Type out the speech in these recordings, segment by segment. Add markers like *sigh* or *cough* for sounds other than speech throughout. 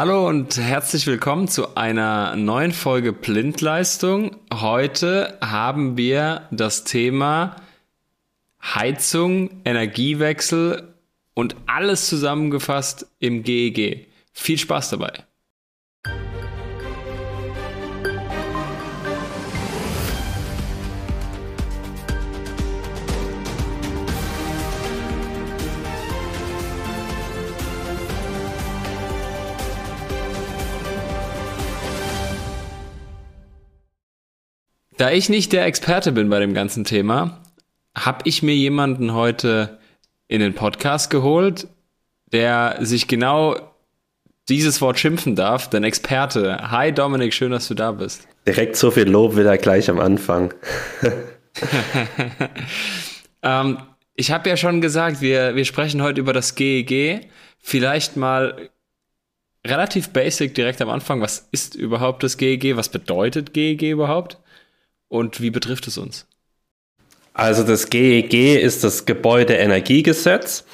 Hallo und herzlich willkommen zu einer neuen Folge Blindleistung. Heute haben wir das Thema Heizung, Energiewechsel und alles zusammengefasst im GEG. Viel Spaß dabei. Da ich nicht der Experte bin bei dem ganzen Thema, habe ich mir jemanden heute in den Podcast geholt, der sich genau dieses Wort schimpfen darf, denn Experte. Hi Dominik, schön, dass du da bist. Direkt so viel Lob wieder gleich am Anfang. *laughs* ähm, ich habe ja schon gesagt, wir, wir sprechen heute über das GEG. Vielleicht mal relativ basic direkt am Anfang. Was ist überhaupt das GEG? Was bedeutet GEG überhaupt? Und wie betrifft es uns? Also das GEG ist das Gebäudeenergiegesetz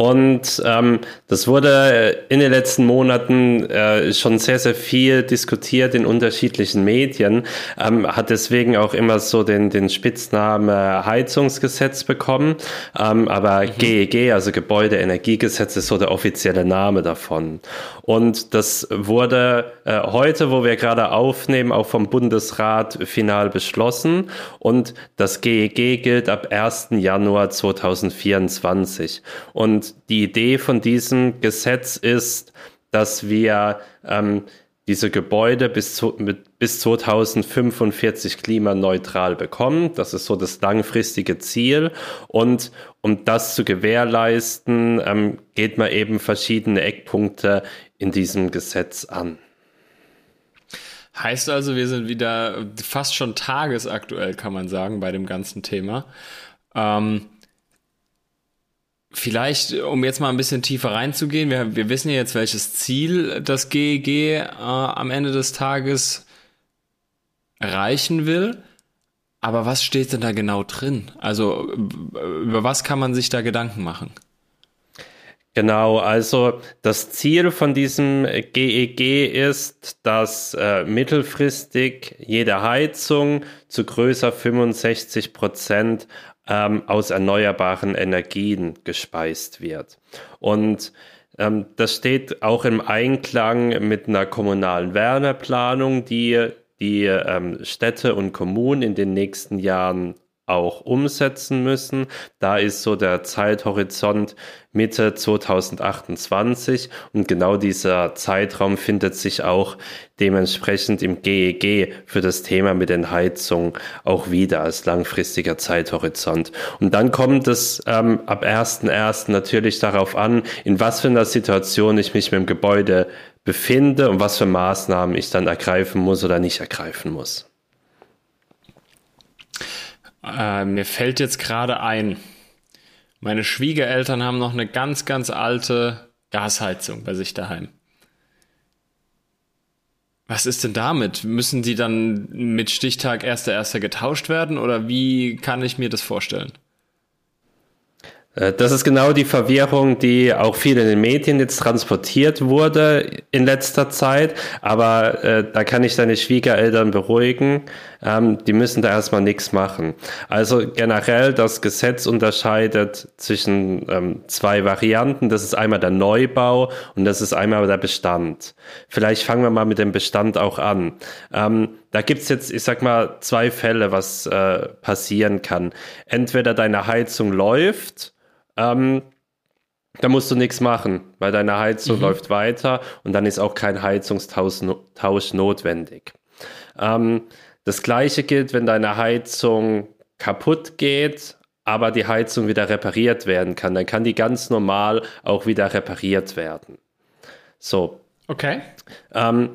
und ähm, das wurde in den letzten Monaten äh, schon sehr, sehr viel diskutiert in unterschiedlichen Medien, ähm, hat deswegen auch immer so den, den Spitznamen Heizungsgesetz bekommen. Ähm, aber mhm. GEG, also Gebäudeenergiegesetz, ist so der offizielle Name davon. Und das wurde äh, heute, wo wir gerade aufnehmen, auch vom Bundesrat final beschlossen. Und das GEG gilt ab 1. Januar 2024. Und die Idee von diesem Gesetz ist, dass wir ähm, diese Gebäude bis, zu, mit, bis 2045 klimaneutral bekommen. Das ist so das langfristige Ziel. Und um das zu gewährleisten, ähm, geht man eben verschiedene Eckpunkte in diesem Gesetz an. Heißt also, wir sind wieder fast schon tagesaktuell, kann man sagen, bei dem ganzen Thema. Ähm, Vielleicht, um jetzt mal ein bisschen tiefer reinzugehen, wir, wir wissen ja jetzt, welches Ziel das GEG äh, am Ende des Tages erreichen will. Aber was steht denn da genau drin? Also über was kann man sich da Gedanken machen? Genau, also das Ziel von diesem GEG ist, dass äh, mittelfristig jede Heizung zu größer 65 Prozent ähm, aus erneuerbaren Energien gespeist wird. Und ähm, das steht auch im Einklang mit einer kommunalen Wärmeplanung, die die ähm, Städte und Kommunen in den nächsten Jahren auch umsetzen müssen. Da ist so der Zeithorizont Mitte 2028 und genau dieser Zeitraum findet sich auch dementsprechend im GEG für das Thema mit den Heizungen auch wieder als langfristiger Zeithorizont. Und dann kommt es ähm, ab 1.1. natürlich darauf an, in was für einer Situation ich mich mit dem Gebäude befinde und was für Maßnahmen ich dann ergreifen muss oder nicht ergreifen muss. Äh, mir fällt jetzt gerade ein, meine Schwiegereltern haben noch eine ganz, ganz alte Gasheizung bei sich daheim. Was ist denn damit? Müssen die dann mit Stichtag 1.1. getauscht werden oder wie kann ich mir das vorstellen? Äh, das ist genau die Verwirrung, die auch viel in den Medien jetzt transportiert wurde in letzter Zeit. Aber äh, da kann ich deine Schwiegereltern beruhigen. Ähm, die müssen da erstmal nichts machen. Also generell, das Gesetz unterscheidet zwischen ähm, zwei Varianten. Das ist einmal der Neubau und das ist einmal der Bestand. Vielleicht fangen wir mal mit dem Bestand auch an. Ähm, da gibt's jetzt, ich sag mal, zwei Fälle, was äh, passieren kann. Entweder deine Heizung läuft ähm, da musst du nichts machen, weil deine Heizung mhm. läuft weiter und dann ist auch kein Heizungstausch notwendig. Ähm, das gleiche gilt, wenn deine Heizung kaputt geht, aber die Heizung wieder repariert werden kann. Dann kann die ganz normal auch wieder repariert werden. So. Okay. Ähm,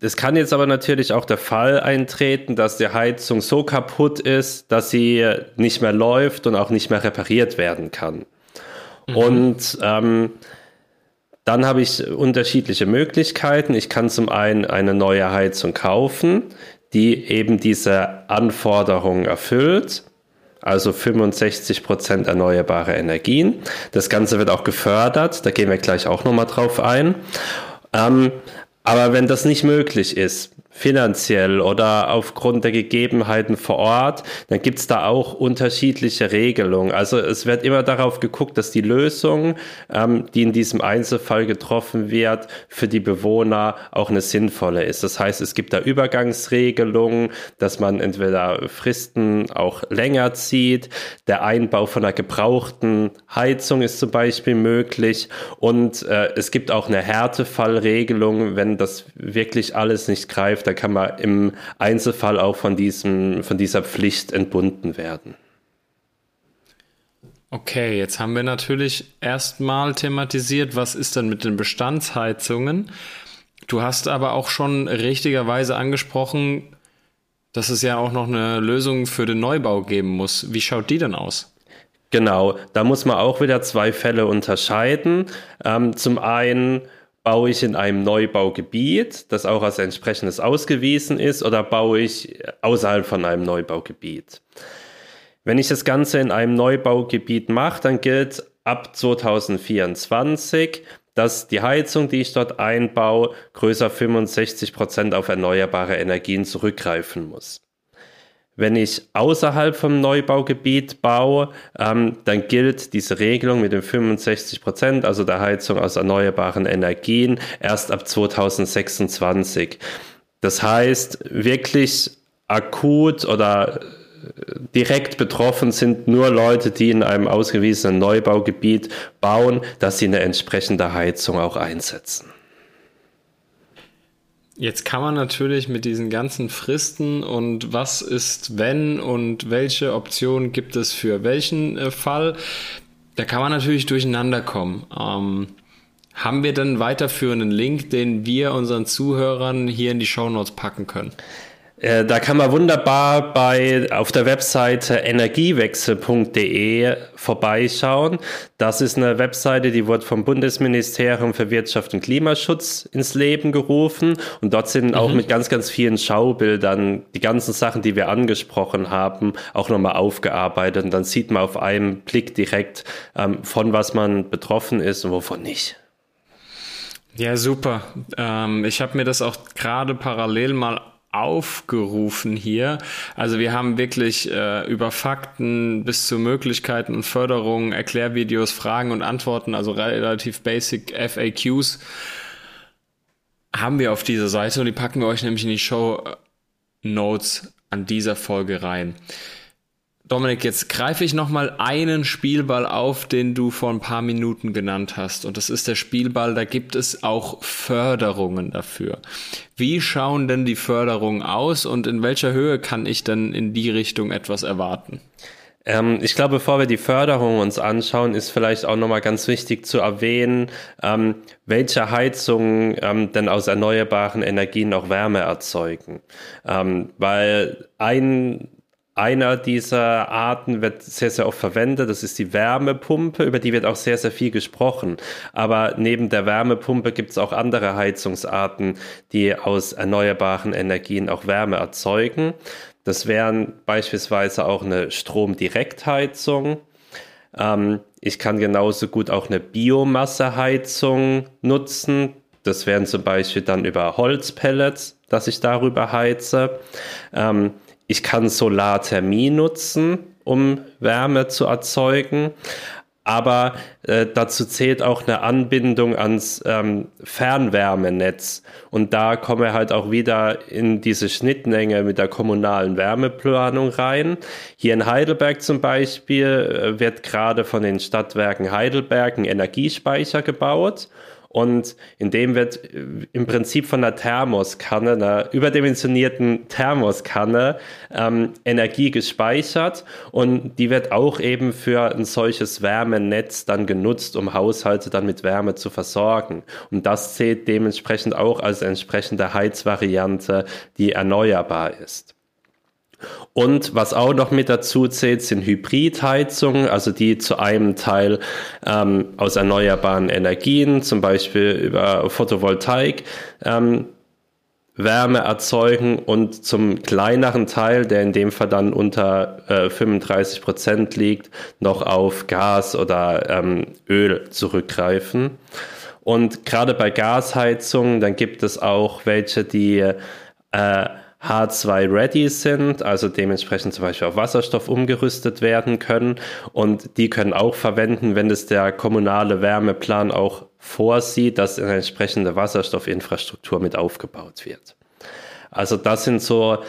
es kann jetzt aber natürlich auch der Fall eintreten, dass die Heizung so kaputt ist, dass sie nicht mehr läuft und auch nicht mehr repariert werden kann. Mhm. Und ähm, dann habe ich unterschiedliche Möglichkeiten. Ich kann zum einen eine neue Heizung kaufen, die eben diese Anforderungen erfüllt. Also 65 Prozent erneuerbare Energien. Das Ganze wird auch gefördert. Da gehen wir gleich auch nochmal drauf ein. Ähm, aber wenn das nicht möglich ist, finanziell oder aufgrund der Gegebenheiten vor Ort, dann gibt es da auch unterschiedliche Regelungen. Also es wird immer darauf geguckt, dass die Lösung, ähm, die in diesem Einzelfall getroffen wird, für die Bewohner auch eine sinnvolle ist. Das heißt, es gibt da Übergangsregelungen, dass man entweder Fristen auch länger zieht, der Einbau von einer gebrauchten Heizung ist zum Beispiel möglich und äh, es gibt auch eine Härtefallregelung, wenn das wirklich alles nicht greift da kann man im Einzelfall auch von, diesem, von dieser Pflicht entbunden werden. Okay, jetzt haben wir natürlich erstmal thematisiert, was ist denn mit den Bestandsheizungen? Du hast aber auch schon richtigerweise angesprochen, dass es ja auch noch eine Lösung für den Neubau geben muss. Wie schaut die denn aus? Genau, da muss man auch wieder zwei Fälle unterscheiden. Ähm, zum einen baue ich in einem Neubaugebiet, das auch als entsprechendes ausgewiesen ist, oder baue ich außerhalb von einem Neubaugebiet? Wenn ich das Ganze in einem Neubaugebiet mache, dann gilt ab 2024, dass die Heizung, die ich dort einbaue, größer 65 Prozent auf erneuerbare Energien zurückgreifen muss. Wenn ich außerhalb vom Neubaugebiet baue, ähm, dann gilt diese Regelung mit den 65 Prozent, also der Heizung aus erneuerbaren Energien, erst ab 2026. Das heißt, wirklich akut oder äh, direkt betroffen sind nur Leute, die in einem ausgewiesenen Neubaugebiet bauen, dass sie eine entsprechende Heizung auch einsetzen. Jetzt kann man natürlich mit diesen ganzen Fristen und was ist wenn und welche Optionen gibt es für welchen äh, Fall, da kann man natürlich durcheinander kommen. Ähm, haben wir denn weiterführenden Link, den wir unseren Zuhörern hier in die Show Notes packen können? Äh, da kann man wunderbar bei, auf der Webseite energiewechsel.de vorbeischauen. Das ist eine Webseite, die wird vom Bundesministerium für Wirtschaft und Klimaschutz ins Leben gerufen. Und dort sind mhm. auch mit ganz, ganz vielen Schaubildern die ganzen Sachen, die wir angesprochen haben, auch nochmal aufgearbeitet. Und dann sieht man auf einen Blick direkt, ähm, von was man betroffen ist und wovon nicht. Ja, super. Ähm, ich habe mir das auch gerade parallel mal aufgerufen hier. Also wir haben wirklich äh, über Fakten bis zu Möglichkeiten und Förderungen, Erklärvideos, Fragen und Antworten, also relativ basic FAQs, haben wir auf dieser Seite und die packen wir euch nämlich in die Show Notes an dieser Folge rein. Dominik, jetzt greife ich nochmal einen Spielball auf, den du vor ein paar Minuten genannt hast. Und das ist der Spielball, da gibt es auch Förderungen dafür. Wie schauen denn die Förderungen aus und in welcher Höhe kann ich denn in die Richtung etwas erwarten? Ähm, ich glaube, bevor wir die Förderung uns anschauen, ist vielleicht auch nochmal ganz wichtig zu erwähnen, ähm, welche Heizungen ähm, denn aus erneuerbaren Energien auch Wärme erzeugen. Ähm, weil ein einer dieser Arten wird sehr, sehr oft verwendet. Das ist die Wärmepumpe, über die wird auch sehr, sehr viel gesprochen. Aber neben der Wärmepumpe gibt es auch andere Heizungsarten, die aus erneuerbaren Energien auch Wärme erzeugen. Das wären beispielsweise auch eine Stromdirektheizung. Ähm, ich kann genauso gut auch eine Biomasseheizung nutzen. Das wären zum Beispiel dann über Holzpellets, dass ich darüber heize. Ähm, ich kann Solarthermie nutzen, um Wärme zu erzeugen. Aber äh, dazu zählt auch eine Anbindung ans ähm, Fernwärmenetz. Und da kommen wir halt auch wieder in diese Schnittmenge mit der kommunalen Wärmeplanung rein. Hier in Heidelberg zum Beispiel äh, wird gerade von den Stadtwerken Heidelberg ein Energiespeicher gebaut. Und in dem wird äh, im Prinzip von einer Thermoskanne, einer überdimensionierten Thermoskanne, ähm, Energie gespeichert und die wird auch eben für ein solches Wärmenetz dann genutzt, um Haushalte dann mit Wärme zu versorgen. Und das zählt dementsprechend auch als entsprechende Heizvariante, die erneuerbar ist. Und was auch noch mit dazu zählt, sind Hybridheizungen, also die zu einem Teil ähm, aus erneuerbaren Energien, zum Beispiel über Photovoltaik, ähm, Wärme erzeugen und zum kleineren Teil, der in dem Fall dann unter äh, 35 Prozent liegt, noch auf Gas oder ähm, Öl zurückgreifen. Und gerade bei Gasheizungen, dann gibt es auch welche, die äh, H2-ready sind, also dementsprechend zum Beispiel auf Wasserstoff umgerüstet werden können. Und die können auch verwenden, wenn es der kommunale Wärmeplan auch vorsieht, dass eine entsprechende Wasserstoffinfrastruktur mit aufgebaut wird. Also das sind so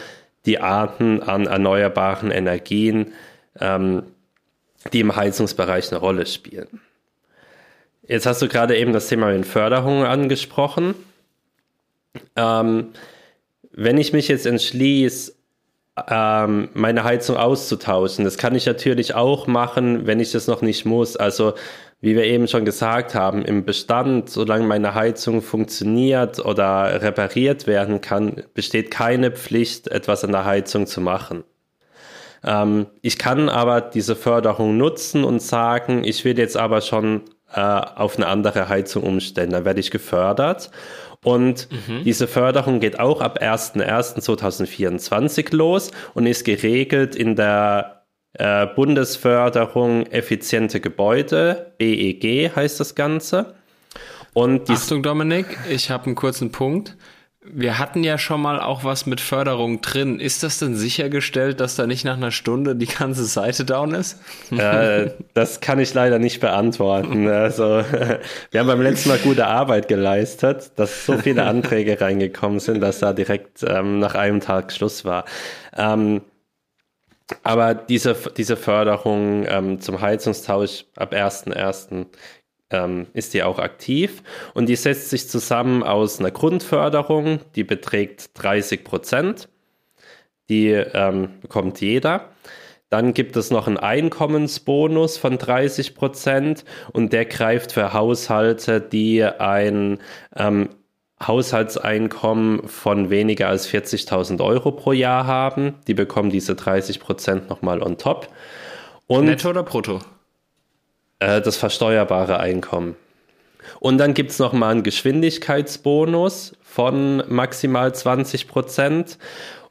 die Arten an erneuerbaren Energien, ähm, die im Heizungsbereich eine Rolle spielen. Jetzt hast du gerade eben das Thema mit Förderung angesprochen. Ähm, wenn ich mich jetzt entschließe, ähm, meine Heizung auszutauschen, das kann ich natürlich auch machen, wenn ich das noch nicht muss. Also wie wir eben schon gesagt haben, im Bestand, solange meine Heizung funktioniert oder repariert werden kann, besteht keine Pflicht, etwas an der Heizung zu machen. Ähm, ich kann aber diese Förderung nutzen und sagen, ich will jetzt aber schon äh, auf eine andere Heizung umstellen. Da werde ich gefördert. Und mhm. diese Förderung geht auch ab 01.01.2024 los und ist geregelt in der äh, Bundesförderung effiziente Gebäude, BEG heißt das Ganze. Und Achtung, Dominik, ich habe einen kurzen Punkt. Wir hatten ja schon mal auch was mit Förderung drin. Ist das denn sichergestellt, dass da nicht nach einer Stunde die ganze Seite down ist? Äh, das kann ich leider nicht beantworten. Also, *laughs* wir haben beim letzten Mal gute Arbeit geleistet, dass so viele Anträge *laughs* reingekommen sind, dass da direkt ähm, nach einem Tag Schluss war. Ähm, aber diese, diese Förderung ähm, zum Heizungstausch ab 1.1 ähm, ist die auch aktiv und die setzt sich zusammen aus einer Grundförderung, die beträgt 30 Prozent, die ähm, bekommt jeder. Dann gibt es noch einen Einkommensbonus von 30 Prozent und der greift für Haushalte, die ein ähm, Haushaltseinkommen von weniger als 40.000 Euro pro Jahr haben. Die bekommen diese 30 Prozent nochmal on top. Und Netto oder brutto? Äh, das versteuerbare Einkommen. Und dann gibt es nochmal einen Geschwindigkeitsbonus von maximal 20 Prozent.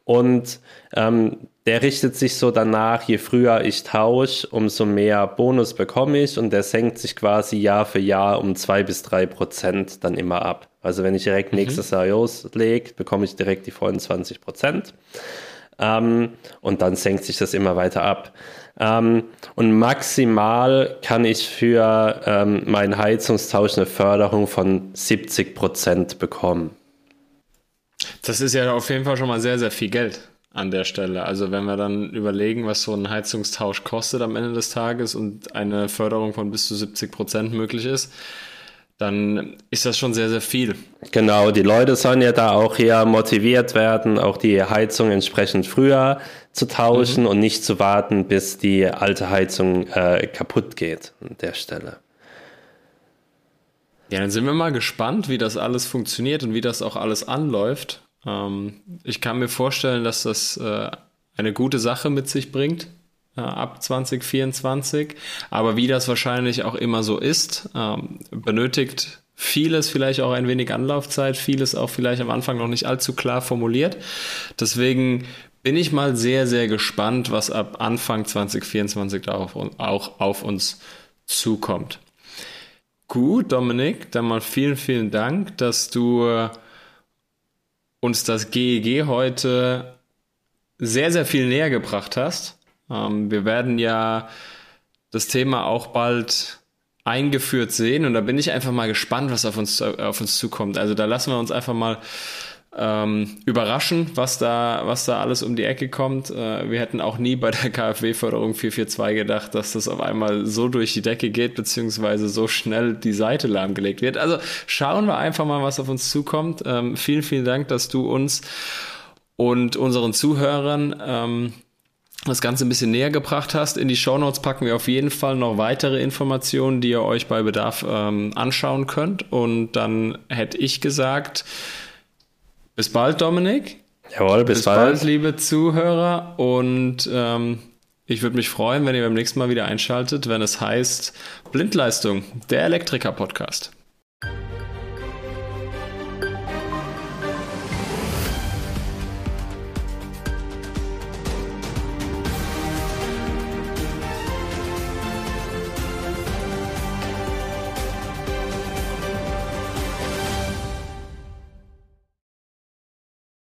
Und ähm, der richtet sich so danach, je früher ich tausche, umso mehr Bonus bekomme ich. Und der senkt sich quasi Jahr für Jahr um zwei bis drei Prozent dann immer ab. Also wenn ich direkt mhm. nächstes Jahr loslege, bekomme ich direkt die vollen 20 Prozent. Ähm, und dann senkt sich das immer weiter ab. Ähm, und maximal kann ich für ähm, meinen Heizungstausch eine Förderung von 70 Prozent bekommen. Das ist ja auf jeden Fall schon mal sehr, sehr viel Geld an der Stelle. Also wenn wir dann überlegen, was so ein Heizungstausch kostet am Ende des Tages und eine Förderung von bis zu 70 Prozent möglich ist, dann ist das schon sehr, sehr viel. Genau, die Leute sollen ja da auch hier motiviert werden, auch die Heizung entsprechend früher zu tauschen mhm. und nicht zu warten, bis die alte Heizung äh, kaputt geht an der Stelle. Ja, dann sind wir mal gespannt, wie das alles funktioniert und wie das auch alles anläuft. Ähm, ich kann mir vorstellen, dass das äh, eine gute Sache mit sich bringt ab 2024. Aber wie das wahrscheinlich auch immer so ist, ähm, benötigt vieles vielleicht auch ein wenig Anlaufzeit, vieles auch vielleicht am Anfang noch nicht allzu klar formuliert. Deswegen bin ich mal sehr, sehr gespannt, was ab Anfang 2024 da auch, auf uns zukommt. Gut, Dominik, dann mal vielen, vielen Dank, dass du äh, uns das GEG heute sehr, sehr viel näher gebracht hast. Ähm, wir werden ja das Thema auch bald eingeführt sehen und da bin ich einfach mal gespannt, was auf uns, auf uns zukommt. Also da lassen wir uns einfach mal ähm, überraschen, was da, was da alles um die Ecke kommt. Äh, wir hätten auch nie bei der *laughs* KfW-Förderung 442 gedacht, dass das auf einmal so durch die Decke geht, beziehungsweise so schnell die Seite lahmgelegt wird. Also schauen wir einfach mal, was auf uns zukommt. Ähm, vielen, vielen Dank, dass du uns und unseren Zuhörern ähm, das Ganze ein bisschen näher gebracht hast. In die Shownotes packen wir auf jeden Fall noch weitere Informationen, die ihr euch bei Bedarf ähm, anschauen könnt. Und dann hätte ich gesagt, bis bald, Dominik. Jawohl, bis, bis bald. bald. liebe Zuhörer. Und ähm, ich würde mich freuen, wenn ihr beim nächsten Mal wieder einschaltet, wenn es heißt Blindleistung, der Elektriker-Podcast.